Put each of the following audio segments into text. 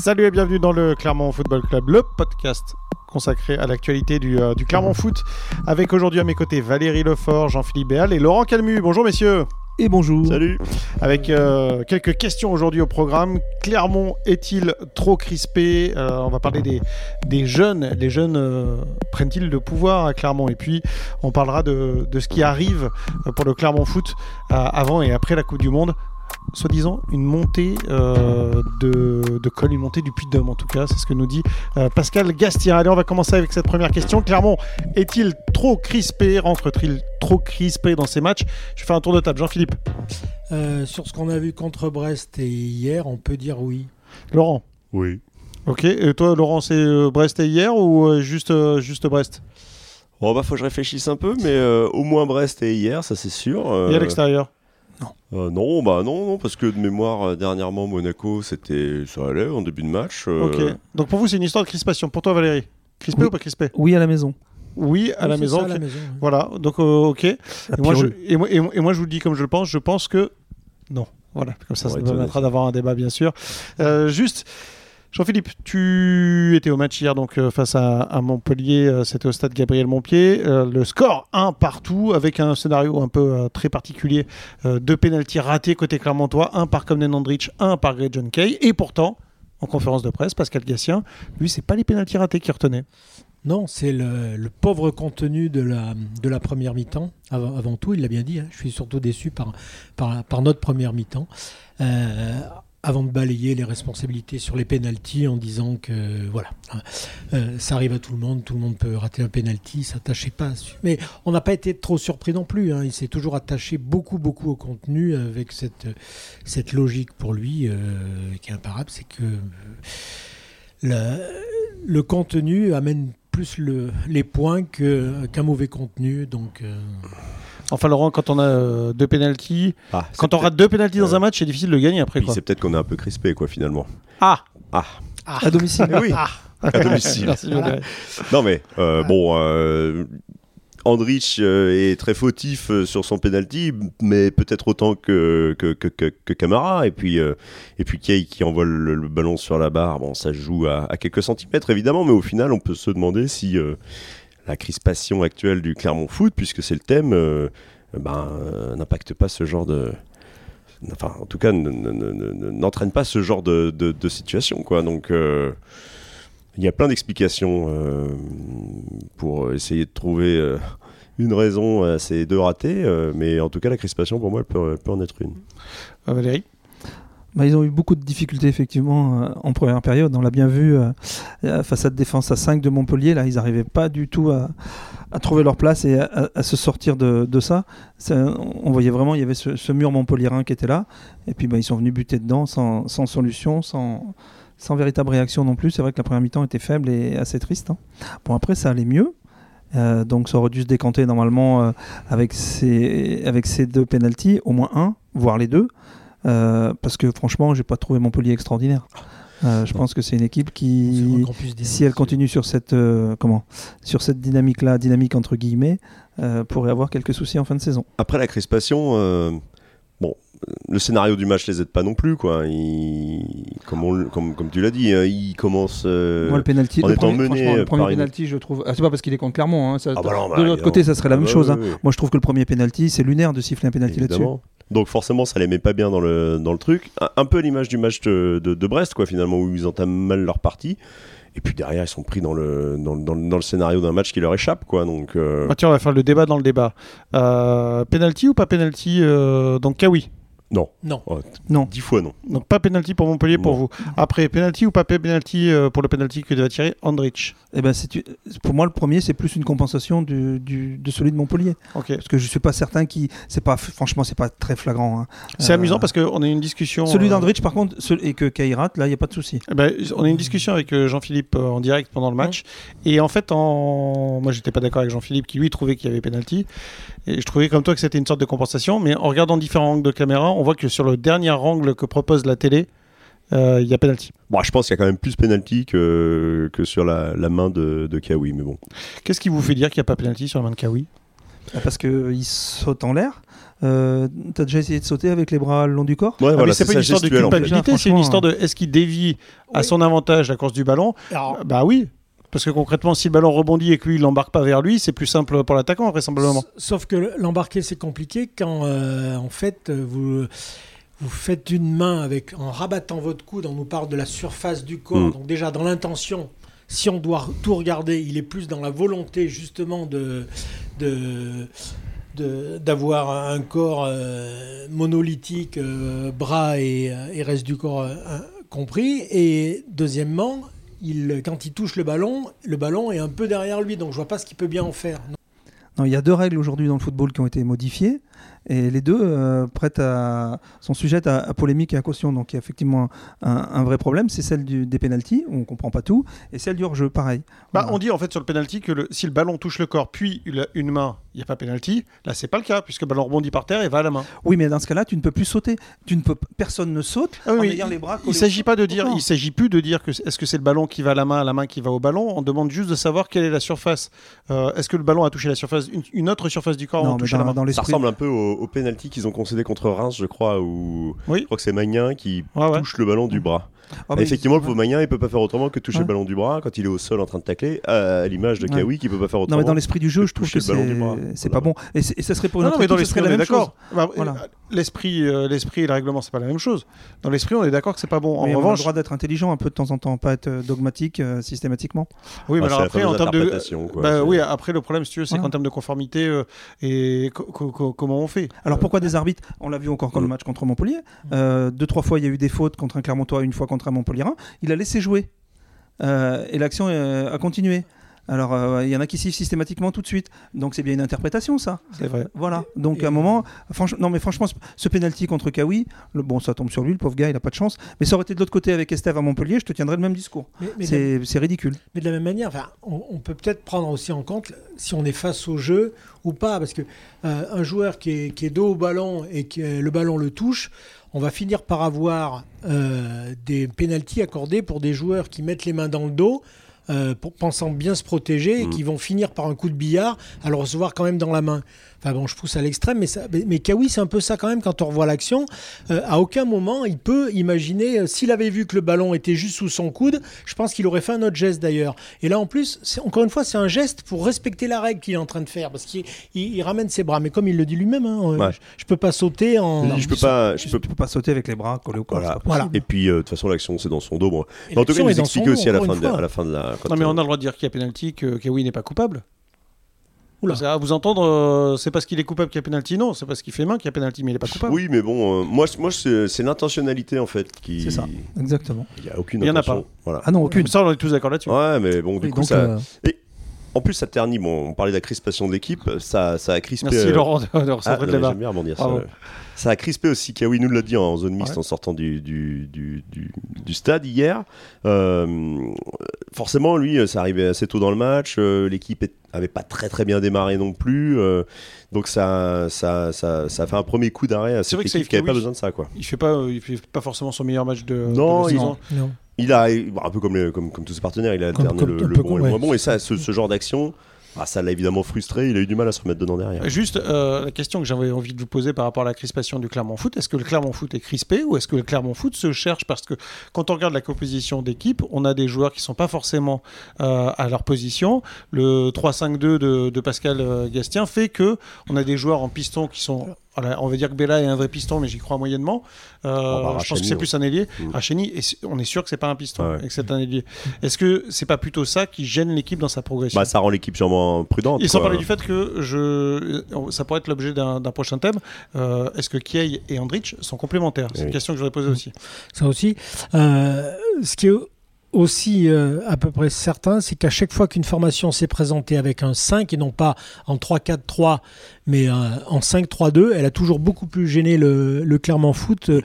Salut et bienvenue dans le Clermont Football Club, le podcast consacré à l'actualité du, euh, du Clermont Foot. Avec aujourd'hui à mes côtés Valérie Lefort, Jean-Philippe Béal et Laurent Calmu. Bonjour messieurs. Et bonjour. Salut. Avec euh, quelques questions aujourd'hui au programme. Clermont est-il trop crispé? Euh, On va parler des, des jeunes. Les jeunes euh, prennent-ils le pouvoir à Clermont? Et puis on parlera de, de ce qui arrive pour le Clermont Foot euh, avant et après la Coupe du Monde. Soi-disant une montée euh, de, de col, une montée du Puy-de-Dôme en tout cas, c'est ce que nous dit euh, Pascal Gastier. Allez, on va commencer avec cette première question. Clermont est-il trop crispé? Rentre-t-il trop crispé dans ces matchs? Je fais un tour de table. Jean-Philippe, Euh, sur ce qu'on a vu contre Brest et hier, on peut dire oui. Laurent. Oui. Ok, et toi Laurent, c'est euh, Brest et hier ou euh, juste, euh, juste Brest? Bon, bah, faut que je réfléchisse un peu, mais euh, au moins Brest et hier, ça c'est sûr. Euh, Et à l'extérieur? Euh, Non, bah non, non, parce que de mémoire, euh, dernièrement, Monaco, c'était, ça allait en début de match. euh, Ok, donc pour vous c'est une histoire de crispation. Pour toi Valérie Crispé Oui. ou pas crispé? Oui, à la maison. Oui, à Oui, la c'est maison. ça, à ok. la maison, oui. Voilà, donc euh, ok. Et moi, je, et, moi, et moi- et moi, je vous le dis comme je le pense, je pense que non. Voilà, comme ça, On ça nous permettra d'avoir un débat, bien sûr. Euh, juste, Jean-Philippe, tu étais au match hier donc euh, face à, Montpellier, euh, c'était au stade Gabriel Montpied. Euh, le score 1 partout avec un scénario un peu très particulier. Deux pénalties ratés côté Clermontois, un par Comnen Andrich, un par Greg John Kay. Et pourtant, en conférence de presse, Pascal Gassien, lui, c'est pas les pénalties ratés qui retenait. Non, c'est le, pauvre contenu de la, première mi-temps. Avant, tout, il l'a bien dit, hein, je suis surtout déçu par, notre première mi-temps. Avant de balayer les responsabilités sur les pénalties en disant que voilà, hein, euh, ça arrive à tout le monde, tout le monde peut rater un pénalty, s'attachait pas. Mais on n'a pas été trop surpris non plus. hein, il s'est toujours attaché beaucoup, beaucoup au contenu avec cette, cette logique pour lui euh, qui est imparable, c'est que euh, le contenu amène plus le- les points qu'un mauvais contenu. Donc, Enfin, Laurent, quand on a euh, deux pénalties, ah, quand on rate deux pénalties dans euh, un match, c'est difficile de gagner après. puis Quoi. c'est peut-être qu'on est un peu crispé, quoi, finalement. Ah Ah, À domicile. Eh oui, à domicile. Merci. Non, mais euh, bon, euh, Andrich est très fautif sur son penalty, mais peut-être autant que, que, que, que- que Camara. Et puis, euh, et puis Kay qui envoie le, le ballon sur la barre, bon, ça se joue à, à quelques centimètres évidemment, mais au final, on peut se demander si euh, la crispation actuelle du Clermont Foot, puisque c'est le thème, euh, ben, euh, n'impacte pas ce genre de. Enfin, en tout cas, ne- ne- ne- ne- n'entraîne pas ce genre de, situation. Donc. euh, il y a plein d'explications euh, pour essayer de trouver euh, une raison à ces deux ratés, euh, mais en tout cas, la crispation, pour moi, elle peut, en être une. Euh, Valérie? Bah, ils ont eu beaucoup de difficultés effectivement euh, en première période. On l'a bien vu euh, face à la défense à 5 de Montpellier. Là, ils n'arrivaient pas du tout à, trouver leur place et à, se sortir de, ça. On voyait vraiment, il y avait ce, ce mur montpelliérain qui était là. Et puis, bah, ils sont venus buter dedans sans, solution, sans, sans véritable réaction non plus. C'est vrai que la première mi-temps était faible et assez triste. hein. Bon, après, ça allait mieux. Euh, donc, ça aurait dû se décanter normalement euh, avec, ces, avec ces deux pénalties, au moins un, voire les deux. Euh, parce que franchement, j'ai pas trouvé Montpellier extraordinaire. Euh, je pense que c'est une équipe qui, si elle continue sur cette euh, comment, sur cette dynamique-là, dynamique entre guillemets, euh, pourrait avoir quelques soucis en fin de saison. Après la crispation, euh, bon, le scénario du match les aide pas non plus, quoi. Il- comme, on le- comme, comme tu l'as dit, hein, il commence. euh, Moi, le penalty, en le étant premier, mené franchement, le premier par une- penalty, je trouve. Ah, c'est pas parce qu'il est contre Clermont. hein, ça- Ah bah non, bah, de l'autre côté, ça serait la Ah même bah chose. oui, hein. oui. Moi, je trouve que le premier penalty, c'est lunaire de siffler un penalty là-dessus. Donc forcément, ça les met pas bien dans le, dans le truc. Un, peu à l'image du match de, Brest, quoi, finalement, où ils entament mal leur partie. Et puis derrière, ils sont pris dans le, dans, dans le- scénario d'un match qui leur échappe, quoi. Donc, euh, Ah, on va faire le débat dans le débat. Euh, penalty ou pas penalty euh, Donc Kawi? Non. Non. Oh, Non. Dix fois non. Donc pas penalty pour Montpellier pour vous. Après, penalty ou pas penalty euh, pour le penalty que va tirer Andrich? Eh ben, c'est pour moi le premier, c'est plus une compensation du, du- de celui de Montpellier. Ok. Parce que je suis pas certain qui, c'est pas, franchement, c'est pas très flagrant. hein. C'est Euh, amusant parce qu'on a eu une discussion. Celui euh, d'Andrich, par contre, ce- et que Kairat, là, il n'y a pas de souci. eh ben, on a eu une discussion avec Jean-Philippe en direct pendant le match. Et en fait, en... moi, j'étais pas d'accord avec Jean-Philippe qui lui trouvait qu'il y avait penalty. Et je trouvais comme toi que c'était une sorte de compensation. Mais en regardant différents angles de caméra, on voit que sur le dernier angle que propose la télé, euh, il y a penalty. Bon, je pense qu'il y a quand même plus penalty que, que sur la, la main de, de Kawi, mais bon. Qu'est-ce qui vous fait dire qu'il n'y a pas penalty sur la main de Kawi? Parce qu'il saute en l'air. Euh, T'as déjà essayé de sauter avec les bras le long du corps? Ouais, Ah, voilà, c'est pas une histoire de gestuelle, en fait. culpabilité, c'est une histoire de est-ce qu'il dévie à son avantage la course du ballon? Alors, Bah oui. Parce que concrètement, si le ballon rebondit et que lui, il l'embarque pas vers lui, c'est plus simple pour l'attaquant, vraisemblablement. Sauf que l'embarquer, c'est compliqué quand, euh, en fait, vous, vous faites une main avec, en rabattant votre coude, on nous parle de la surface du corps. Mm. Donc, déjà, dans l'intention, si on doit tout regarder, il est plus dans la volonté, justement, de. de de- d'avoir un corps euh, monolithique, euh, bras et, et reste du corps euh, compris. Et deuxièmement, quand il touche le ballon, le ballon est un peu derrière lui, donc je vois pas ce qu'il peut bien en faire. Non, il y a deux règles aujourd'hui dans le football qui ont été modifiées et les deux euh, prêtent à, sont sujettes à, à polémique et à caution. Donc il y a effectivement un, un vrai problème, c'est celle du, des pénalties, où on comprend pas tout, et celle du hors-jeu, pareil. Bah, Voilà. On dit en fait sur le penalty que le- si le ballon touche le corps puis une, une main, il n'y a pas penalty. Là, c'est pas le cas, puisque le ballon rebondit par terre et va à la main. Oui, mais dans ce cas-là, tu ne peux plus sauter. Tu ne peux, personne ne saute Ah oui, en ayant les bras Il au s'agit sol. pas de dire, Non. il s'agit plus de dire que est-ce que c'est le ballon qui va à la main, la main qui va au ballon. On demande juste de savoir quelle est la surface. Euh, est-ce que le ballon a touché la surface, une, une autre surface du corps Non, mais touchant la main? dans Ça ressemble un peu au, au penalty qu'ils ont concédé contre Reims, je crois, où Oui. je crois que c'est Magnin qui Ouais, ouais. touche le ballon du bras. Ah, effectivement, le pauvre Magnin, il peut pas faire autrement que toucher Ouais. le ballon du bras quand il est au sol en train de tacler, à l'image de Ouais. Kawi qui peut pas faire Non, autrement. mais dans l'esprit du jeu, je trouve que le c'est pas bon. Et, ça serait pour une Non, autre mais dans l'esprit, on la est même chose. d'accord. Bah, Voilà. L'esprit, euh, l'esprit et le règlement, c'est pas la même chose. Dans l'esprit, on est d'accord que c'est pas bon. En Mais on a le revanche, droit d'être intelligent un peu de temps en temps, pas être euh, dogmatique euh, systématiquement. oui, mais Ah, alors après, en termes de, quoi. bah oui, après le problème, si tu veux, c'est Voilà. qu'en termes de conformité euh, et co- co- co- comment on fait? Alors pourquoi des arbitres? On l'a vu encore quand le match contre Montpellier. Euh, deux, trois fois, il y a eu des fautes contre un Clermontois, une fois contre un Montpellier. Il a laissé jouer. Euh, et l'action euh, a continué. Alors, euh, il y en a qui sifflent systématiquement tout de suite. Donc, c'est bien une interprétation, ça. C'est vrai. Voilà. Donc, Et- à un moment, franchement, non, mais franchement, ce- penalty contre Kawi, le, bon, ça tombe sur lui, le pauvre gars, il a pas de chance. Mais ça aurait été de l'autre côté avec Estève à Montpellier, je te tiendrais le même discours. C'est ridicule. Mais de la même manière, on, on peut peut-être prendre aussi en compte si on est face au jeu ou pas, parce que euh, un joueur qui est, qui est dos au ballon et que le ballon le touche, on va finir par avoir euh, des pénalties accordés pour des joueurs qui mettent les mains dans le dos. Euh, pour, pensant bien se protéger et Mm. qui vont finir par un coup de billard à le recevoir quand même dans la main. Enfin bon, je pousse à l'extrême, mais, ça, mais, mais Kawi, c'est un peu ça quand même quand on revoit l'action. Euh, à aucun moment, il peut imaginer, euh, s'il avait vu que le ballon était juste sous son coude, je pense qu'il aurait fait un autre geste d'ailleurs. Et là, en plus, c'est- encore une fois, c'est un geste pour respecter la règle qu'il est en train de faire, parce qu'il il- il ramène ses bras. Mais comme il le dit lui-même, hein, euh, Ouais. je, je peux pas sauter en. Je peux pas, je peux Tu peux pas sauter avec les bras collés au corps. Voilà. Voilà. Et puis, euh, de toute façon, l'action, c'est dans son dos. Bon. En tout cas, l'action il est nous dans explique son aussi à la, fin de, à la fin de la. quand, Non, mais on a le droit de dire qu'il y a penalty, que Kawi n'est pas coupable. Oula. Parce que, à vous entendre, euh, c'est parce qu'il est coupable qu'il y a penalty, non, c'est parce qu'il fait main qu'il y a penalty, mais il est pas coupable. Oui, mais bon, euh, moi, moi c'est l'intentionnalité en fait qui. C'est ça. Exactement. Il n'y a aucune Il y en a intention. Voilà. Ah non, aucune. Ça, on est tous d'accord là-dessus. Ouais, mais bon, du Oui, coup, donc, ça. euh, En plus, ça ternit. Bon, on parlait de la crispation de l'équipe. Ça, ça a crispé. Merci euh, Laurent de, de Ah, non, bien rebondir ça. A crispé aussi. Kawi nous l'a dit en zone mixte Ouais. en sortant du, du, du, du- du stade hier. Euh, forcément, lui, ça arrivait assez tôt dans le match. euh, L'équipe avait pas très très bien démarré non plus. euh, donc ça, ça, ça, fait un premier coup d'arrêt à C'est cette vrai que équipe qui n'avait pas besoin de ça. Quoi. Il fait pas, euh, il fait pas forcément son meilleur match de, Non, de la il- saison. Non. Il a, un peu comme, les- comme, comme tous ses partenaires, il a Comme- alterné comme- le, bon et le moins bon. Et ça, ce, ce genre d'action, ah, ça l'a évidemment frustré. Il a eu du mal à se remettre dedans derrière. Juste euh, la question que j'avais envie de vous poser par rapport à la crispation du Clermont Foot, est-ce que le Clermont Foot est crispé ou est-ce que le Clermont Foot se cherche? Parce que quand on regarde la composition d'équipe, on a des joueurs qui sont pas forcément euh, à leur position. Le 3-5-2 de, de Pascal euh, Gastien fait que on a des joueurs en piston qui sont voilà, on va dire que Bella est un vrai piston, mais j'y crois moyennement. Euh, bah, je pense que c'est plus un ailier. Mm. Et c'est- on est sûr que c'est pas un piston Ouais. et que c'est un ailier. Est-ce que c'est pas plutôt ça qui gêne l'équipe dans sa progression? Bah, ça rend l'équipe sûrement prudente. et sans parler du fait que je, ça pourrait être l'objet d'un prochain thème. euh, Est-ce que Kiei et Andrich sont complémentaires? C'est Oui. une question que je voudrais poser aussi. Ça aussi. Euh, ce qui est aussi euh, à peu près certain, c'est qu'à chaque fois qu'une formation s'est présentée avec un 5 et non pas en 3-4-3, mais euh, en 5-3-2, elle a toujours beaucoup plus gêné le, le Clermont Foot. Euh,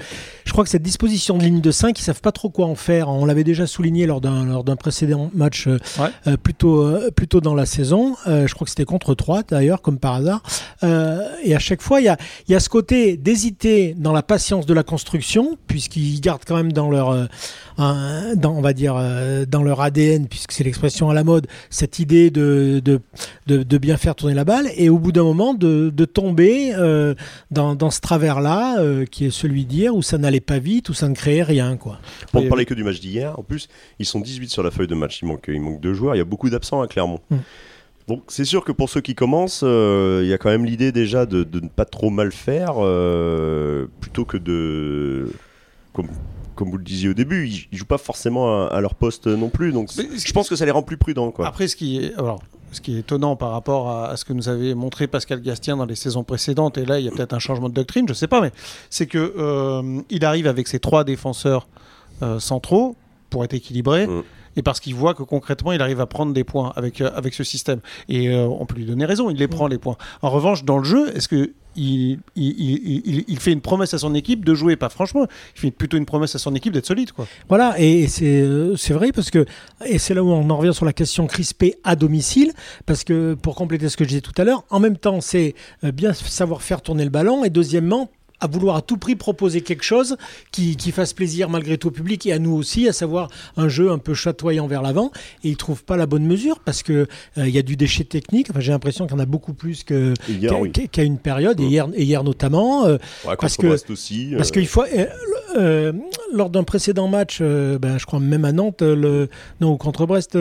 Je crois que cette disposition de ligne de 5, ils savent pas trop quoi en faire. On l'avait déjà souligné lors d'un lors d'un précédent match euh, Ouais. plutôt plutôt dans la saison. Je crois que c'était contre 3 d'ailleurs, comme par hasard. Et à chaque fois, il y a il y a ce côté d'hésiter dans la patience de la construction, puisqu'ils gardent quand même dans leur, dans, on va dire, dans leur ADN, puisque c'est l'expression à la mode, cette idée de, de, de, de bien faire tourner la balle, et au bout d'un moment de, de tomber euh, dans, dans ce travers-là, euh, qui est celui d'hier, où ça n'allait pas vite, où ça ne créait rien. Quoi. Pour ne parler que du match d'hier, en plus, ils sont 18 sur la feuille de match. Il manque, il manque deux joueurs. Il y a beaucoup d'absents à Clermont. Mm. Donc c'est sûr que pour ceux qui commencent, euh, il y a quand même l'idée déjà de, de ne pas trop mal faire, euh, plutôt que de... Comme, comme vous le disiez au début, ils, ils jouent pas forcément à, à leur poste non plus. Donc je pense que ça les rend plus prudents. Quoi. Après, ce qui est, alors, ce qui est étonnant par rapport à, à ce que nous avait montré Pascal Gastien dans les saisons précédentes, et là, il y a peut-être un changement de doctrine, je sais pas, mais c'est que euh, il arrive avec ses trois défenseurs euh, centraux pour être équilibré. Mm. Et parce qu'il voit que concrètement, il arrive à prendre des points avec, euh, avec ce système. Et euh, on peut lui donner raison, il les prend les points. En revanche, dans le jeu, est-ce que il, il, il- il- fait une promesse à son équipe de jouer? Pas franchement, il fait plutôt une promesse à son équipe d'être solide. Quoi. Voilà, et, c'est euh, c'est vrai parce que, et c'est là où on en revient sur la question crispée à domicile, parce que pour compléter ce que je disais tout à l'heure, en même temps, c'est bien savoir faire tourner le ballon, et deuxièmement, à vouloir à tout prix proposer quelque chose qui, qui fasse plaisir malgré tout au public et à nous aussi, à savoir un jeu un peu chatoyant vers l'avant. Et ils ne trouvent pas la bonne mesure parce que euh, il y a du déchet technique. Enfin, j'ai l'impression qu'il y en a beaucoup plus que qu'à oui. une période, et Mm. hier, et hier notamment. euh, Ouais, parce que- aussi. parce euh, qu'il faut. lors d'un précédent match, ben, je crois même à Nantes, le, non, contre Brest,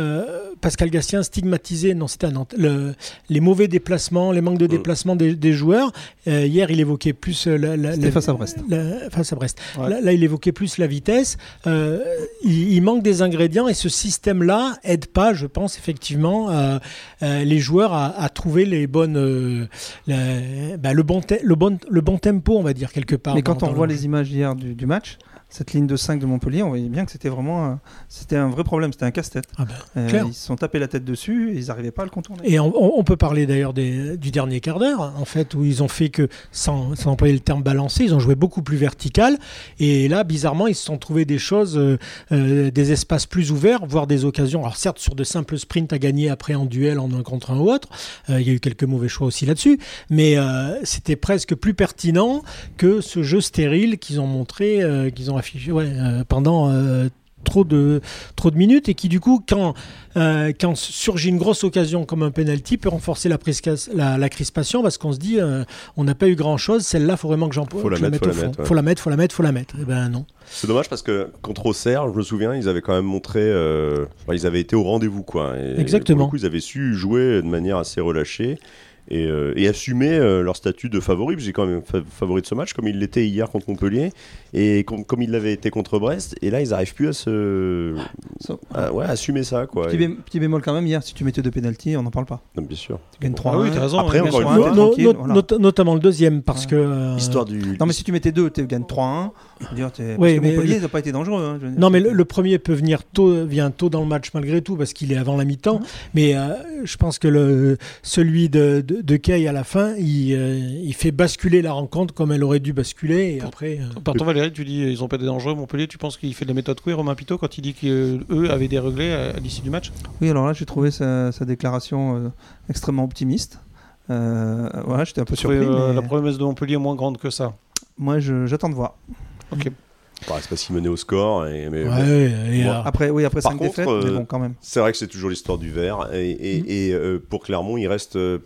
euh, euh, Pascal Gastien stigmatisait, non, c'était à Nantes, le- les mauvais déplacements, les manques de Mm. déplacement des, des joueurs. Euh, hier, il évoquait plus euh, la, la- C'était la- face à Brest. la- face à Brest. Ouais. Là, là, il évoquait plus la vitesse. Euh, il, il manque des ingrédients et ce système-là aide pas, je pense, effectivement, euh, euh, les joueurs à, à trouver les bonnes, euh, la- bah, le, bon te- le, bon, le bon tempo, on va dire, quelque part. Mais quand on voit le- les images d'hier du, du match, cette ligne de 5 de Montpellier, on voyait bien que c'était vraiment un, c'était un vrai problème, c'était un casse-tête. Ah ben, Euh, ils se sont tapés la tête dessus et ils n'arrivaient pas à le contourner. Et on, peut parler d'ailleurs du dernier quart d'heure, en fait, où ils ont fait que, sans, sans employer le terme balancé, ils ont joué beaucoup plus vertical. Et là, bizarrement, ils se sont trouvés des choses, euh, euh, des espaces plus ouverts, voire des occasions. Alors certes, sur de simples sprints à gagner après en duel, en un contre un ou autre, euh, il y a eu quelques mauvais choix aussi là-dessus, mais c'était presque plus pertinent que ce jeu stérile qu'ils ont montré, qu'ils ont affiché ouais, euh, pendant... euh, trop de trop de minutes et qui du coup quand euh, quand surgit une grosse occasion comme un penalty peut renforcer la, la, la crispation parce qu'on se dit euh, on n'a pas eu grand chose celle-là faut vraiment que j'en Faut la mettre, faut au fond mettre, ouais. faut la mettre faut la mettre faut la mettre et ben non C'est dommage parce que contre Auxerre, je me souviens, ils avaient quand même montré, euh, enfin, ils avaient été au rendez-vous quoi. Et Exactement. Pour le coup, ils avaient su jouer de manière assez relâchée et, euh, et assumer euh, leur statut de favori. J'ai quand même fa- favori de ce match, comme ils l'étaient hier contre Montpellier et com- comme ils l'avaient été contre Brest. Et là, ils n'arrivent plus à se, Ça- à- ouais, à assumer ça quoi. Petit, Et- bé- petit bémol quand même, hier, si tu mettais deux pénalties, on n'en parle pas. non, bien sûr. Tu gagnes 3 Ah oui, t'as raison. Après, encore une fois, No- tranquille, no- voilà. not- notamment le deuxième parce Ouais. que euh, Histoire du. Non, mais si tu mettais deux, tu gagnes 3-1. Je veux dire, t'es- Oui, mais Montpellier, le- ils n'ont pas été dangereux. hein, je. Non, mais le, le premier peut venir tôt, vient tôt dans le match malgré tout parce qu'il est avant la mi-temps. Mais euh, je pense que le, celui de, de, de Kay à la fin, il, euh, il fait basculer la rencontre comme elle aurait dû basculer. Et Pour- après, euh, Par ton Valérie, tu dis ils ont pas été dangereux Montpellier. Tu penses qu'il fait de la méthode queer Romain Pitot quand il dit qu'eux avaient déréglé à, à l'issue du match? Oui, alors là, j'ai trouvé sa, sa déclaration euh, extrêmement optimiste. Euh, voilà, j'étais un peu surpris. euh, mais La promesse de Montpellier est moins grande que ça? Moi, j'attends de voir. Ok. Bah, c'est pas si mené au score. Et, mais bon. ouais, et, Bon, euh, Après, oui, après Par 5 contre, défaites, euh, mais bon, quand même. C'est vrai que c'est toujours l'histoire du vert. Et, et- et, euh, pour Clermont, il reste euh,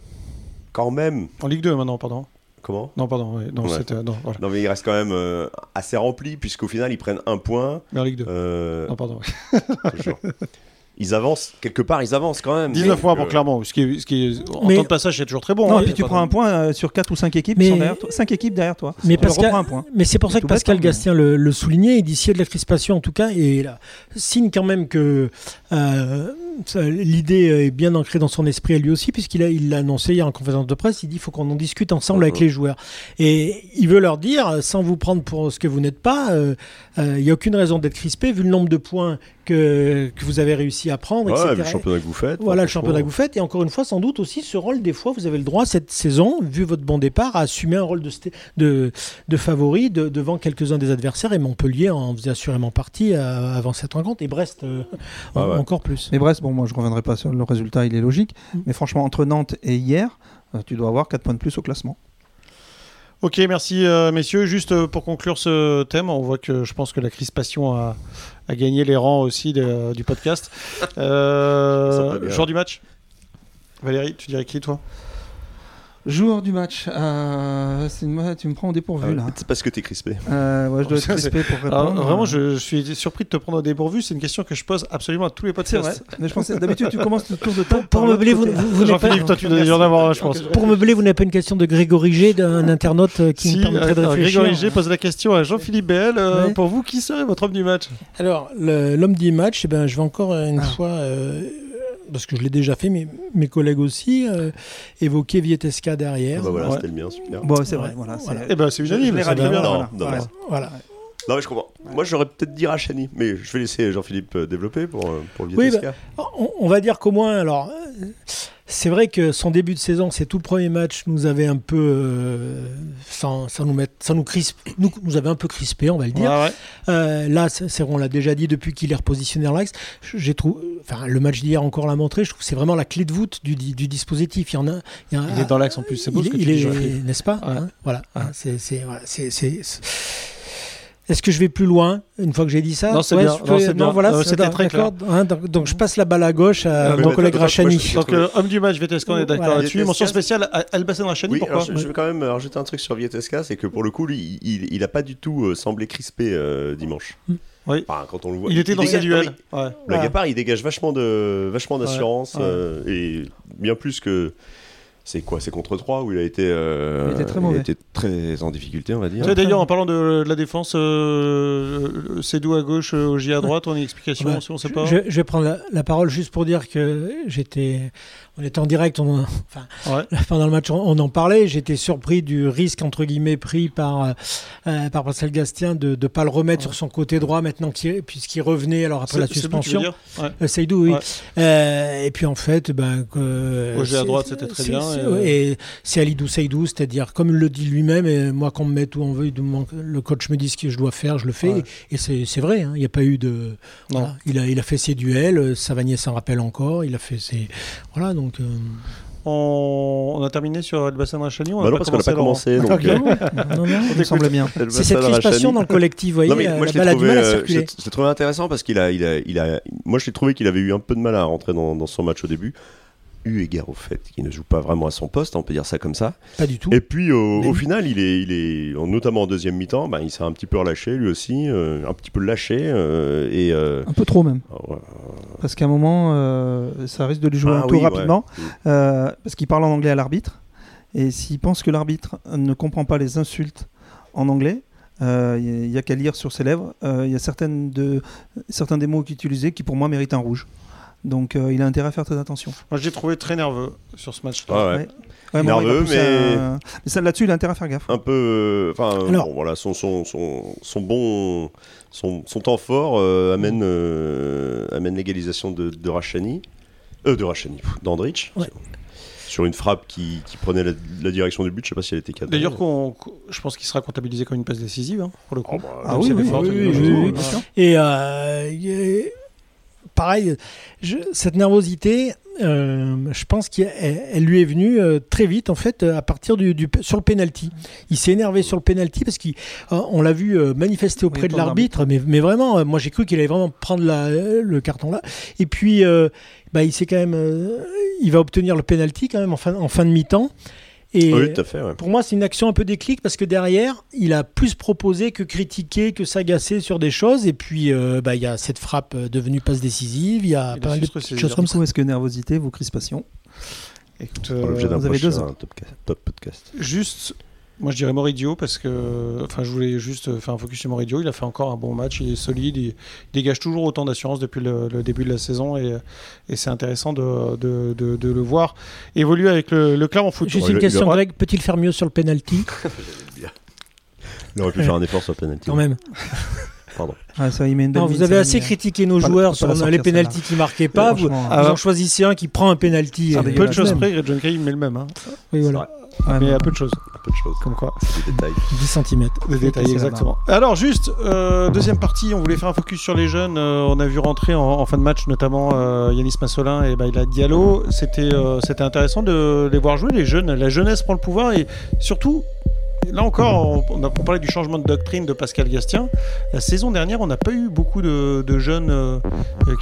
quand même. En Ligue 2 maintenant, pardon. Comment? Non, pardon. ouais, Non, Ouais. Non, voilà. Non, mais il reste quand même euh, assez rempli, puisqu'au final, ils prennent un point. Mais en Ligue 2. euh, Non, pardon. Ils avancent, quelque part, ils avancent quand même. 19 Donc, points pour euh, Clermont. Ce qui est, ce qui est, en Mais- temps de passage, c'est toujours très bon. non, hein, et puis a tu prends de- un point euh, sur 4 ou 5 équipes Mais- qui sont derrière toi. 5 équipes derrière toi. Mais Pascal- un point. Mais c'est pour ça que Pascal mais- Gastien le, le soulignait, il dit s'il y a de la crispation en tout cas, et là, signe quand même que euh, l'idée est bien ancrée dans son esprit à lui aussi, puisqu'il a, il l'a annoncé hier en conférence de presse, il dit il faut qu'on en discute ensemble avec les joueurs. Et il veut leur dire, sans vous prendre pour ce que vous n'êtes pas, euh, euh, il n'y a aucune raison d'être crispé, vu le nombre de points que, que vous avez réussi à prendre, Ouais, etc. le championnat que vous faites. Voilà le championnat que vous faites. Et encore une fois, sans doute aussi ce rôle, des fois, vous avez le droit cette saison, vu votre bon départ, à assumer un rôle de, de, de favori de- devant quelques-uns des adversaires. Et Montpellier en faisait assurément partie euh, avant cette rencontre. Et Brest euh, en- ouais. encore plus. Mais Brest, bon, moi, je reviendrai pas sur le résultat, il est logique. Mm. Mais franchement, entre Nantes et hier, euh, tu dois avoir 4 points de plus au classement. Ok, merci euh, messieurs. Juste euh, pour conclure ce thème, on voit que je pense que la crispation a, à gagner les rangs aussi de- du podcast. Euh, bien. joueur du match Valérie, tu dirais qui toi? Joueur du match. euh, c'est une- Tu me prends au dépourvu Ah, là. C'est parce que t'es crispé. Euh, ouais, je dois être crispé pour Alors, répondre. Vraiment, je, je suis surpris de te prendre au dépourvu. C'est une question que je pose absolument à tous les C'est vrai. podcasts. Mais je pensais d'habitude tu commences le tour de temps. Pour meubler, vous, côté. vous, vous n'avez Jean-Philippe, pas, toi, tu dois y en avoir un, je pense. pour meubler, vous n'avez pas une question de Grégory G, d'un internaute euh, qui Si, me permettrait de alors, réfléchir Grégory G pose la question à Jean-Philippe euh, Ouais. Pour vous, qui serait votre homme du match? Alors, l'homme du match, eh ben, je vais encore euh, une Ah. fois, euh, parce que je l'ai déjà fait, mais mes collègues aussi, euh, évoquer Vietesca Ah derrière. bah voilà, Ouais. c'était le mien, super. Bon, c'est vrai. Ouais. Voilà, c'est- Voilà. Eh ben, c'est unanime. Bien. Non, Voilà. non, Voilà. non. Voilà. Non mais je comprends. Moi j'aurais peut-être dit Rachani, mais je vais laisser Jean-Philippe euh, développer pour, euh, pour Oui, Vietesca. On, on va dire qu'au moins, alors, euh, c'est vrai que son début de saison, c'est tout le premier match, nous avait un peu, euh, sans, sans nous mettre, sans nous crisp, nous, nous avait un peu crispé, on va le dire. Ouais, ouais. Euh, là, c'est, on l'a déjà dit depuis qu'il est repositionné dans l'axe. J'ai trouvé, enfin, le match d'hier encore l'a montré. Je trouve que c'est vraiment la clé de voûte du, du dispositif. Il y en a, il y a Il est dans l'axe en plus. C'est beau il, ce que il tu dis, est, n'est-ce pas? Ouais. hein, Voilà. hein, c'est, voilà, c'est, c'est- c'est- Est-ce que je vais plus loin une fois que j'ai dit ça? Non, c'est Ouais, bien. peux- Non, c'est bien. voilà, Euh, c'est c'était d'accord, très clair. hein, donc, donc je passe la balle à gauche à mon collègue moi, Rachani. Donc, euh, homme du match, VTSK, on est d'accord Voilà. là-dessus. Mention spéciale à Elbassan Rachani. Oui, pourquoi? alors je, je vais quand même rajouter un truc sur Vietesca, c'est que pour le coup, lui, il, il a pas du tout euh, semblé crispé euh, dimanche. Mm. Oui. Enfin, quand on le voit. Il était dans ses dégage- duels. Blague à part, il dégage vachement de vachement d'assurance euh, et bien plus que. C'est quoi C'est contre 3 où il a été, euh, Il était très mauvais. il était très en difficulté, on va dire. D'ailleurs, en parlant de, de la défense, euh, Cédou à gauche, euh, Ogier à droite, on a une explication Ouais. si on sait pas Je, je vais prendre la, la parole juste pour dire que j'étais, on était en direct, on, enfin, Ouais. pendant le match, on, on en parlait. J'étais surpris du risque entre guillemets pris par euh, par Pascal Gastien de ne pas le remettre sur son côté droit maintenant qu'il puisqu'il revenait alors après la suspension. Ouais. Euh, Seydou, oui. Euh, et puis en fait, ben, Ogier à c'est- droite, c'était très bien, et- c'est Alidou Seydou, c'est-à-dire comme il le dit lui-même, et moi qu'on me mette où on veut, le coach me dit ce que je dois faire, je le fais. Et c'est c'est vrai, hein, il n'y a pas eu de. Voilà. il, a, il a fait ses duels, euh, Savanier s'en rappelle encore, il a fait ses. Voilà, donc. Euh, On... on a terminé sur Elbassan Rachani. On Bah a non, parce qu'on n'a pas commencé. Donc, Ok. euh, non, non. Ça me semblait bien. C'est cette crispation dans le collectif, vous voyez, Non, mais euh, moi, la je l'ai balle a du trouvé, mal à euh, trouvé intéressant parce qu'il a, il a, il a, moi, je l'ai trouvé qu'il avait eu un peu de mal à rentrer dans, dans son match au début. Eu égard au fait qu'il ne joue pas vraiment à son poste, on peut dire ça comme ça. Pas du tout. Et puis au, final, il est, il est, notamment en deuxième mi-temps, ben, il s'est un petit peu relâché lui aussi, euh, un petit peu lâché. euh, et, euh, Un peu trop même. ouais. Parce qu'à un moment, euh, ça risque de lui jouer Ah un tour oui, rapidement. Mm. euh, parce qu'il parle en anglais à l'arbitre. Et s'il pense que l'arbitre ne comprend pas les insultes en anglais, euh, il n'y a, qu'à lire sur ses lèvres. Euh, Il y a certaines de, certains des mots qu'il utilisait qui pour moi méritent un rouge. Donc euh, il a intérêt à faire très attention. Moi, je l'ai trouvé très nerveux sur ce match. Ouais, Nerveux, mais- un- mais ça, là-dessus, il a intérêt à faire gaffe. un peu euh, enfin euh, Alors- bon, voilà son son, son, son bon son, son temps fort euh, amène euh, amène l'égalisation de, de Rachani euh, de Rachani d'Andrich Ouais. sur une frappe qui, qui prenait la, la direction du but je sais pas si elle était cadrée D'ailleurs, je pense qu'il sera comptabilisé comme une passe décisive, hein, pour le coup. Oh, bah, Ah oui, c'est oui, oui, une oui, bien Et euh, y- pareil, je- cette nervosité, euh, je pense qu'elle elle lui est venue euh, très vite en fait à partir du, du- sur le penalty. Il s'est énervé sur le penalty parce qu'on l'a vu euh, manifester auprès Oui, de l'arbitre, mais, mais vraiment, euh, moi j'ai cru qu'il allait vraiment prendre la- le carton là. Et puis, euh, bah, il s'est quand même, euh, il va obtenir le penalty quand même en fin, en fin de mi-temps. Et oui tout à fait ouais. pour moi, c'est une action un peu déclic parce que derrière, il a plus proposé que critiqué, que s'agacer sur des choses. Et puis, euh, bah, il y a cette frappe euh, devenue passe décisive. Il y a pas mal de choses comme ça. est-ce que nervosité vous crispation Écoute, Pour l'objet euh, vous avez deux ans. top, top podcast Juste, moi je dirais Moridio parce que, enfin, je voulais juste euh, faire un focus sur Moridio. Il a fait encore un bon match, il est solide, il dégage toujours autant d'assurance depuis le, le début de la saison et, et c'est intéressant de, de, de- de le voir évoluer avec le, le Clermont Foot. Juste une il- question, Greg. Peut-il faire mieux sur le penalty? Il aurait pu faire un effort sur le penalty quand même pardon ah, ça, il met une Non, demi, vous avez assez critiqué nos Pas joueurs pas sur les sortir, penalties qui marquaient pas. Vous, Ah, en choisissez un qui prend un penalty. Ça, euh, peu de choses près, John Kay, il met le même. hein. Oui, voilà. ouais, mais à peu de choses, peu de choses comme quoi. des détails 10 cm. Des détails, exactement. Alors, juste, euh, deuxième partie, on voulait faire un focus sur les jeunes. Euh, on a vu rentrer en, en fin de match, notamment euh, Yanis Massolin et Baila Diallo. C'était euh, c'était intéressant de les voir jouer, les jeunes. La jeunesse prend le pouvoir et surtout, là encore, on, a parlé du changement de doctrine de Pascal Gastien. La saison dernière, on n'a pas eu beaucoup de, jeunes euh,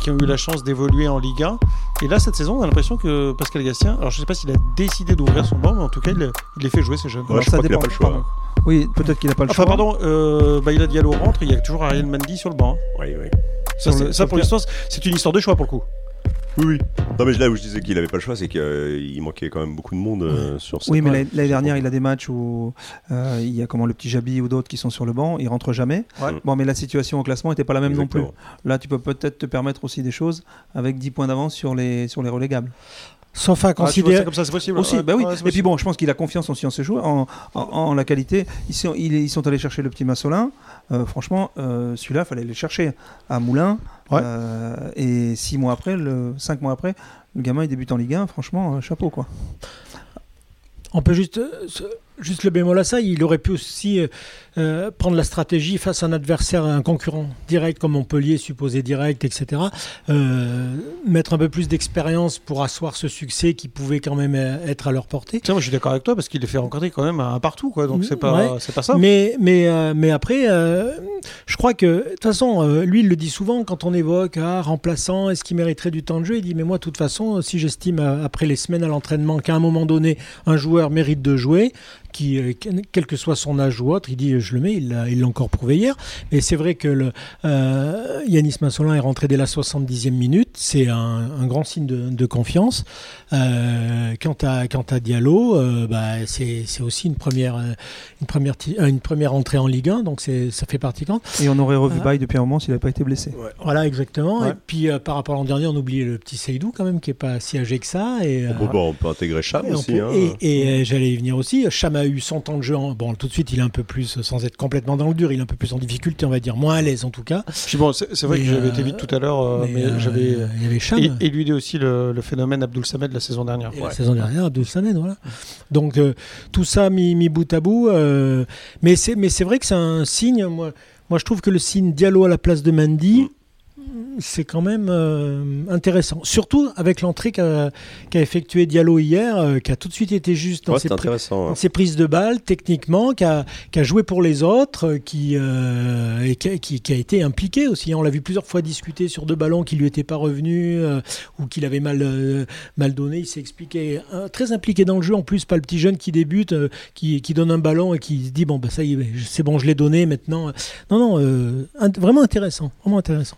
qui ont eu la chance d'évoluer en Ligue 1. Et là, cette saison, on a l'impression que Pascal Gastien, alors je ne sais pas s'il a décidé d'ouvrir son banc, mais en tout cas, il, les fait jouer ces jeunes. je crois qu'il n'a pas le choix. Oui, peut-être qu'il n'a pas le choix. Enfin, pardon, euh, Baïla Diallo rentre, il y a toujours Ariel Mendy sur le banc. Hein. Oui, oui. Ça, ça pour l'histoire, c'est une histoire de choix pour le coup. Oui, oui. Non, mais là où je disais qu'il n'avait pas le choix, c'est qu'il euh, manquait quand même beaucoup de monde euh, sur cette Oui, mais l'année dernière, il a des matchs où euh, il y a comment le petit Jabi ou d'autres qui sont sur le banc, ils rentrent jamais. Bon, mais la situation au classement n'était pas la même non plus. Là, tu peux peut-être te permettre aussi des choses avec 10 points d'avance sur les, sur les relégables. Sauf à ah, considérer. comme ça, c'est possible. Aussi, bah oui. et puis bon, je pense qu'il a confiance aussi en ses joueurs, en, en, la qualité. Ils sont, ils, sont allés chercher le petit Massolin. Euh, franchement, euh, celui-là, il fallait le chercher à Moulin. Euh, et six mois après, le, cinq mois après, le gamin il débute en Ligue 1. Franchement, chapeau quoi. On peut juste, juste le bémol à ça, il aurait pu aussi euh, prendre la stratégie face à un adversaire, un concurrent direct comme Montpellier, supposé direct, etc. Euh, mettre un peu plus d'expérience pour asseoir ce succès qui pouvait quand même euh, être à leur portée. moi je suis d'accord avec toi parce qu'il les fait rencontrer quand même un partout, quoi. Donc c'est pas, c'est pas ça. Mais, mais, mais après, je crois que de toute façon, lui il le dit souvent quand on évoque un ah, remplaçant, est-ce qu'il mériterait du temps de jeu Il dit mais moi de toute façon, si j'estime après les semaines à l'entraînement qu'à un moment donné un joueur mérite de jouer, qui, quel que soit son âge ou autre, il dit je le mets, il l'a encore prouvé hier. Mais c'est vrai que le, euh, Yanis Massolin est rentré dès la 70e minute, c'est un, grand signe de, confiance. Euh, quant, à, quant à Diallo, euh, bah, c'est aussi une première, une, première, une première entrée en Ligue 1, donc ça fait partie quand. Et on aurait revu Baye depuis un moment s'il n'avait pas été blessé. Voilà, exactement. Et puis par rapport à l'an dernier, on oubliait le petit Seydou quand même, qui n'est pas si âgé que ça. Et, bon, bon, on peut intégrer Cham aussi. Hein. Et, j'allais y venir aussi. Cham a eu 100 ans de jeu. Bon, tout de suite, il est un peu plus, sans être complètement dans le dur, il est un peu plus en difficulté, on va dire, moins à l'aise en tout cas. bon, c'est vrai que j'avais été vite tout à l'heure, euh, mais, euh, j'avais. Il y avait Cham. Et, lui, il aussi le, phénomène Abdul Samed la saison dernière. La saison dernière, Abdul Samed, voilà. Donc, euh, tout ça mis, bout à bout. mais c'est vrai que c'est un signe. Moi, moi, je trouve que le signe Diallo à la place de Mandy. Mm c'est quand même euh, intéressant. Surtout avec l'entrée qu'a effectué Diallo hier, euh, qui a tout de suite été juste dans, ses, prises de balles, techniquement, qui a, joué pour les autres, euh, qui, a été impliqué aussi. On l'a vu plusieurs fois discuter sur deux ballons qui lui étaient pas revenus ou qu'il avait mal, mal donné. Il s'est expliqué, très impliqué dans le jeu. En plus, pas le petit jeune qui débute, qui, qui, donne un ballon et qui se dit bon, bah, ça y est, c'est bon, je l'ai donné maintenant. Non, non, vraiment intéressant. Vraiment intéressant.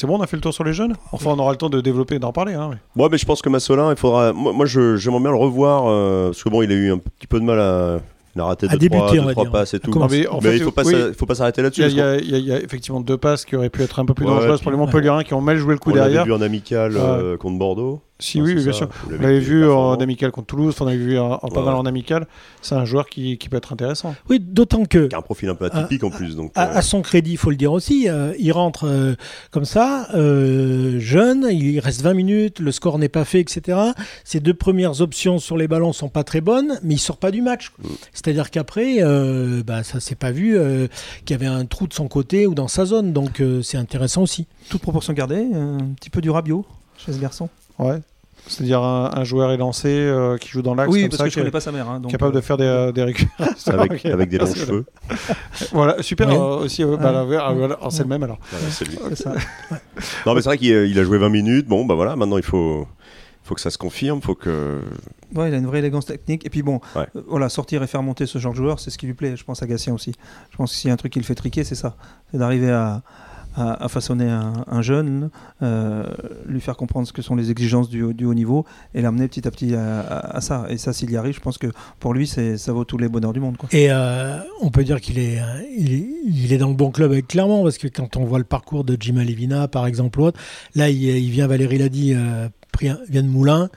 C'est bon, on a fait le tour sur les jeunes? Enfin, on aura le temps de développer et d'en parler. Hein, mais... mais je pense que Massolin, il faudra. Moi, je, j'aimerais bien le revoir, euh, parce que bon, il a eu un petit peu de mal à il a raté deux, débuter, trois, deux, trois passes et tout. Mais, il faut pas, faut pas s'arrêter là-dessus. Il y, a effectivement deux passes qui auraient pu être un peu plus dangereuses pour les qui ont mal joué le coup derrière. On l'a vu en amical euh, contre Bordeaux. Si, oui, bien sûr. On l'avait vu en amical contre Toulouse, on avait vu en, pas mal en amical. C'est un joueur qui, qui, peut être intéressant. Oui, d'autant que. Qui a un profil un peu atypique en plus. Donc, à, euh. son crédit, il faut le dire aussi, euh, il rentre euh, comme ça, jeune, il reste 20 minutes, le score n'est pas fait, etc. Ses deux premières options sur les ballons sont pas très bonnes, mais il sort pas du match. Mm. C'est-à-dire qu'après, bah, ça s'est pas vu qu'il y avait un trou de son côté ou dans sa zone, donc c'est intéressant aussi. Toute proportion gardée, un petit peu du rabio chez ce garçon. Ouais. C'est-à-dire un, joueur élancé euh, qui joue dans l'axe. Oui, parce que je connais pas sa mère. Hein, capable de euh, faire des, euh, des récupérations. avec, avec, des longs cheveux. voilà, super. aussi, bah, c'est le même alors. non, mais c'est vrai qu'il a joué 20 minutes. Bon, bah voilà, maintenant il faut faut que ça se confirme, faut que. Ouais, il a une vraie élégance technique. Et puis bon, voilà, sortir et faire monter ce genre de joueur, c'est ce qui lui plaît. Je pense à Gatien aussi. Je pense que s'il y a un truc qui le fait triquer, c'est ça. C'est d'arriver à, à, façonner un, jeune, euh, lui faire comprendre ce que sont les exigences du, haut niveau et l'amener petit à petit à, ça. Et ça, s'il y arrive, je pense que pour lui, ça vaut tous les bonheurs du monde. Et euh, on peut dire qu'il est, il est, dans le bon club avec Clermont, parce que quand on voit le parcours de Jim Alevina, par exemple, là, il, vient, Valérie l'a dit, euh, vient de Moulins.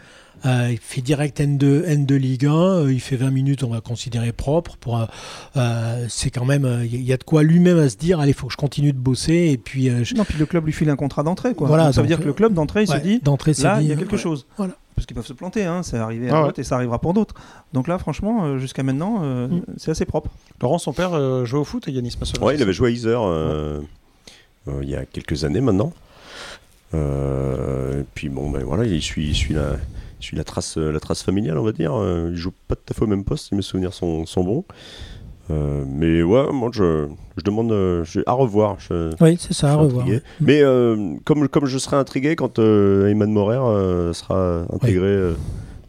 Euh, il fait direct N2, N2 Ligue 1. Euh, il fait 20 minutes, on va considérer propre. Pour, euh, c'est quand même, il y a de quoi lui-même à se dire, allez, il faut que je continue de bosser. Et puis, Non, puis le club lui file un contrat d'entrée. Quoi. Voilà, ça veut dire que le club d'entrée, il se dit, là, il y a quelque chose. Voilà. Parce qu'ils peuvent se planter, hein, c'est arrivé à ah d'autres et ça arrivera pour d'autres. Donc là, franchement, jusqu'à maintenant, mm. c'est assez propre. Laurent, son père jouait au foot, Yanis Massola Oui, il avait joué à Iser il y a quelques années maintenant. et puis bon, ben voilà, il suit, il suit la, suis la trace, la trace familiale, on va dire. il joue pas tout à fait au même poste, si mes souvenirs sont, sont bons. Euh, mais ouais, moi je, je demande euh, à revoir. oui, c'est ça, à revoir. Mais euh, comme, comme je serai intrigué quand Ayman Morer sera intégré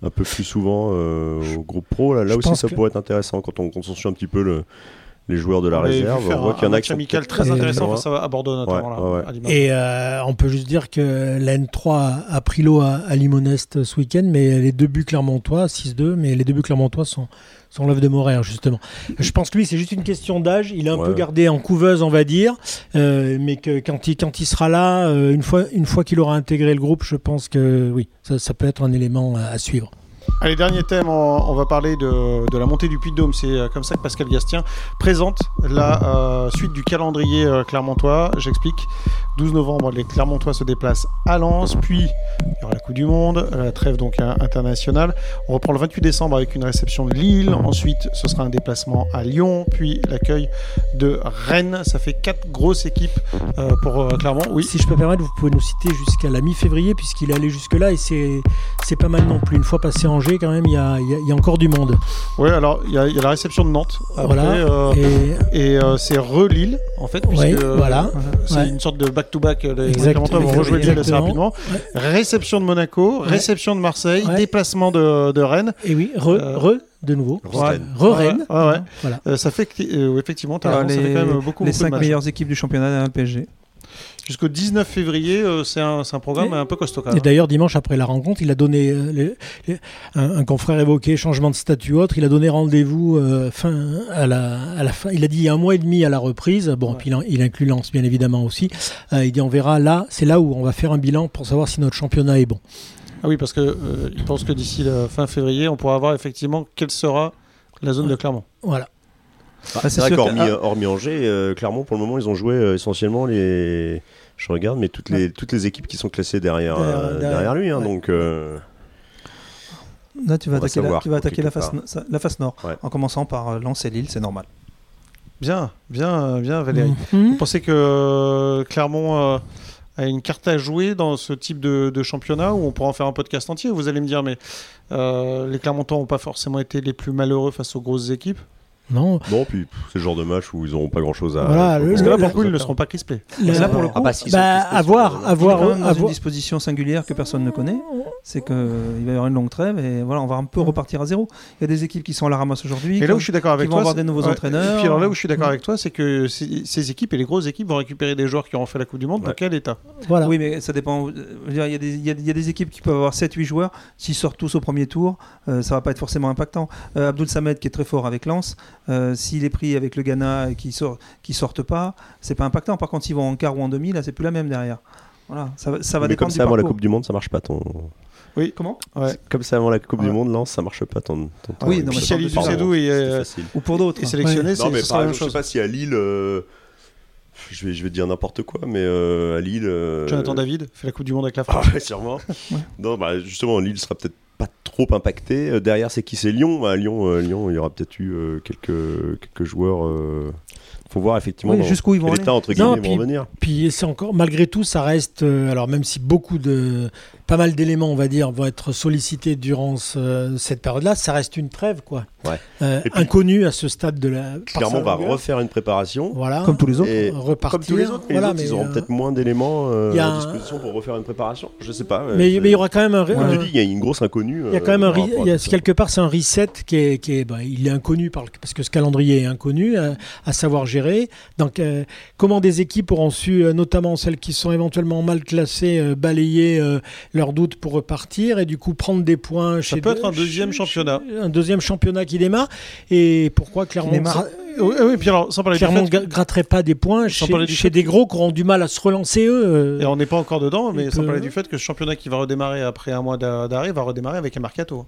un peu plus souvent au groupe pro, là, là aussi ça pourrait être intéressant quand on, quand un petit peu le, les joueurs de la réserve. On voit qu'il y en a qui amical très intéressant face à Bordeaux notamment. et on peut juste dire que la N3 a pris l'eau à, à, Limonest ce week-end, mais les deux buts clermontois, 6-2, mais les deux buts clermontois sont son l'œuvre de Morer, justement. Je pense que lui, c'est juste une question d'âge. Il est un peu gardé en couveuse, on va dire. Euh, mais que quand il, quand il sera là, euh, une fois, une fois qu'il aura intégré le groupe, je pense que oui, ça, ça peut être un élément à suivre. Allez, dernier thème, on, va parler de, la montée du Puy-de-Dôme. C'est euh, comme ça que Pascal Gastien présente la euh, suite du calendrier euh, clermontois. J'explique. 12 novembre, les Clermontois se déplacent à Lens, puis il y aura la Coupe du Monde, la trêve donc internationale. On reprend le 28 décembre avec une réception de Lille. Ensuite, ce sera un déplacement à Lyon, puis l'accueil de Rennes. Ça fait quatre grosses équipes pour Clermont. Si je peux permettre, vous pouvez nous citer jusqu'à la mi-février, puisqu'il est allé jusque-là et c'est pas mal non plus. Une fois passé en quand même, il y a, encore du monde. Oui, alors il y, a la réception de Nantes. voilà. Euh, et, euh, c'est re-Lille, en fait. Puisque, voilà. C'est une sorte de back-to-back. les Clermontois vont rejouer Lille assez rapidement. Réception de Monaco, réception de Marseille, déplacement de, Rennes. Et oui, re, euh, re de nouveau. Re-Rennes. voilà. ça fait que, effectivement, as les, ça fait quand même beaucoup, les 5 meilleures équipes du championnat d'un PSG jusqu'au 19 février, euh, c'est un, programme un peu costaud. Et d'ailleurs, dimanche après la rencontre, il a donné, euh, un, confrère évoqué changement de statut autre, il a donné rendez-vous euh, fin, à, la, à la fin, il a dit un mois et demi à la reprise, bon, puis il, inclut Lens bien évidemment aussi, il dit on verra là, c'est là où on va faire un bilan pour savoir si notre championnat est bon. Ah oui, parce qu'il il pense que d'ici la fin février, on pourra voir effectivement quelle sera la zone de Clermont. Voilà. Ah, c'est vrai qu'hormis ah. hormis Angers, euh, Clermont, pour le moment, ils ont joué euh, essentiellement les. Je regarde, mais toutes les, toutes les équipes qui sont classées derrière, derrière, euh, lui. Hein, donc. Là, tu vas attaquer, la, tu vas attaquer la, face, la face nord, en commençant par Lens et Lille, c'est normal. Bien, bien, bien, Valérie. Mhm. Vous pensez que Clermont a une carte à jouer dans ce type de, de, championnat où on pourra en faire un podcast entier Vous allez me dire, mais les Clermontois n'ont pas forcément été les plus malheureux face aux grosses équipes? Non. Non, puis c'est le genre de match où ils n'auront pas grand chose à. Voilà, parce que là, pour le coup, ils ne seront pas crispés. Là, pour le coup, ah bah, bah, avoir, une disposition singulière que personne ne connaît, c'est qu'il va y avoir une longue trêve et voilà, on va un peu repartir à zéro. Il y a des équipes qui sont à la ramasse aujourd'hui. Et là où je suis d'accord avec toi, vont avoir des nouveaux entraîneurs. Et puis alors là où je suis d'accord avec toi, c'est que ces équipes et les grosses équipes vont récupérer des joueurs qui auront fait la Coupe du Monde. Dans quel état? Voilà. Oui, mais ça dépend. Il y, a des, il, y a, des équipes qui peuvent avoir 7-8 joueurs. S'ils sortent tous au premier tour, euh, ça va pas être forcément impactant. Euh, Abdul Samed, qui est très fort avec Lens, euh, s'il est pris avec le Ghana et qui sort, qui sortent pas, c'est pas impactant. Par contre, s'ils vont en quart ou en demi, là, c'est plus la même derrière. Voilà, ça, ça va Mais comme ça avant la Coupe du Monde, ça marche pas ton. Oui, comment? Comme ça avant la Coupe du Monde, non, ça marche pas ton. ton oui, non, mais si euh, ou pour d'autres, est sélectionné, c'est la même chose. Je sais pas si à Lille. Euh, je vais, je vais dire n'importe quoi, mais euh, à Lille. Jonathan David fait la Coupe du Monde avec la France. Ah, sûrement. Non, bah, justement, Lille sera peut-être trop impacté. Euh, derrière, c'est qui? C'est Lyon. À Lyon, euh, Lyon, il y aura peut-être eu euh, quelques, quelques joueurs faut voir effectivement jusqu'où ils vont état entre guillemets vont venir. Puis c'est encore malgré tout ça reste alors même si beaucoup de pas mal d'éléments on va dire vont être sollicités durant cette période-là, ça reste une trêve quoi. Ouais. Euh, inconnu à ce stade de la. Clairement, on va refaire une préparation. Voilà. Comme tous les autres. Et repartir. Comme tous les autres. voilà, ils auront euh, peut-être moins d'éléments euh, à disposition pour refaire une préparation. Je sais pas. Mais, mais il y aura quand même un. il y a une grosse inconnue. Il y a quand même un. Il y a, quelque part, c'est un reset qui est, qui est bah, il est inconnu par, parce que ce calendrier est inconnu à, savoir gérer. Donc, comment des équipes auront su, notamment celles qui sont éventuellement mal classées, balayer leurs doutes pour repartir et du coup prendre des points. Ça peut être un deuxième championnat. Un deuxième championnat qui démarre. Et pourquoi Clermont, oui, puis alors, sans parler Clermont gratterait pas des points chez, des gros qui auront du mal à se relancer eux. Euh, et on n'est pas encore dedans, mais sans parler du fait que ce championnat qui va redémarrer après un mois d'arrêt va redémarrer avec un mercato.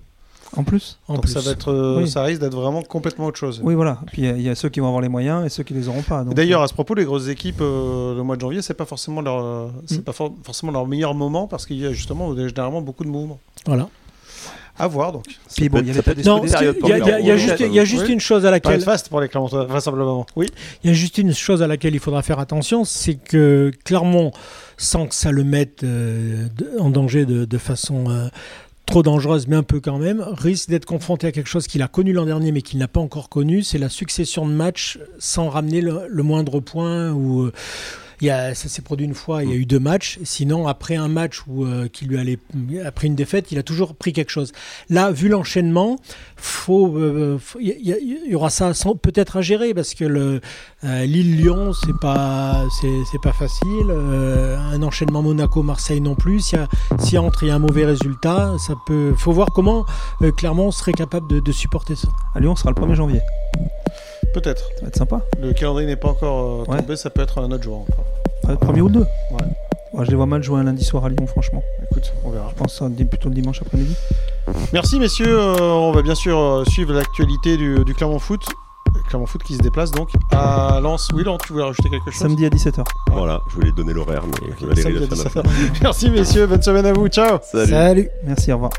En plus. En plus. Ça, va être, euh, ça risque d'être vraiment complètement autre chose. Oui, voilà. Puis il y, a ceux qui vont avoir les moyens et ceux qui les auront pas. D'ailleurs, à ce propos, les grosses équipes, le mois de janvier, c'est pas forcément leur, c'est mm. pas forcément leur meilleur moment parce qu'il y a justement généralement beaucoup de mouvements. Voilà. À voir donc. il y a juste, il y a juste une chose à laquelle. fast pour les Clermontois, vraisemblablement. Oui. Il y a juste une chose à laquelle il faudra faire attention, c'est que Clermont, sans que ça le mette euh, en danger de, façon euh, trop dangereuse, mais un peu quand même, risque d'être confronté à quelque chose qu'il a connu l'an dernier, mais qu'il n'a pas encore connu, c'est la succession de matchs sans ramener le, moindre point ou il y a, ça s'est produit une fois, il y a eu deux matchs. Sinon, après un match où euh, qui lui allait, après une défaite, il a toujours pris quelque chose. Là, vu l'enchaînement, faut, euh, faut- il y, aura ça peut-être à gérer parce que le euh, Lille-Lyon, c'est pas, c'est pas facile. Euh, un enchaînement Monaco-Marseille non plus. S'il y a, s'il y a entre il y a un mauvais résultat, ça peut. Faut voir comment euh, Clermont serait capable de, de supporter ça. À Lyon, on sera le 1er janvier. Peut-être. Ça va être sympa. Le calendrier n'est pas encore euh, Ouais. tombé, ça peut être un autre jour encore. Ouais, le premier ou le 2 Ouais. Ouais, je les vois mal jouer un lundi soir à Lyon, franchement. Écoute, on verra. Je pense ça plutôt le dimanche après-midi. Merci messieurs, Euh, on va bien sûr euh, suivre l'actualité du, du Clermont Foot. Clermont Foot qui se déplace donc à Lens. Oui, Laurent, tu voulais rajouter quelque chose? Samedi à 17h. Voilà, je voulais donner l'horaire, mais Valérie Samedi l'a à fait à la 17. fin. Merci messieurs, bonne semaine à vous, ciao Salut. Salut. Merci, au revoir.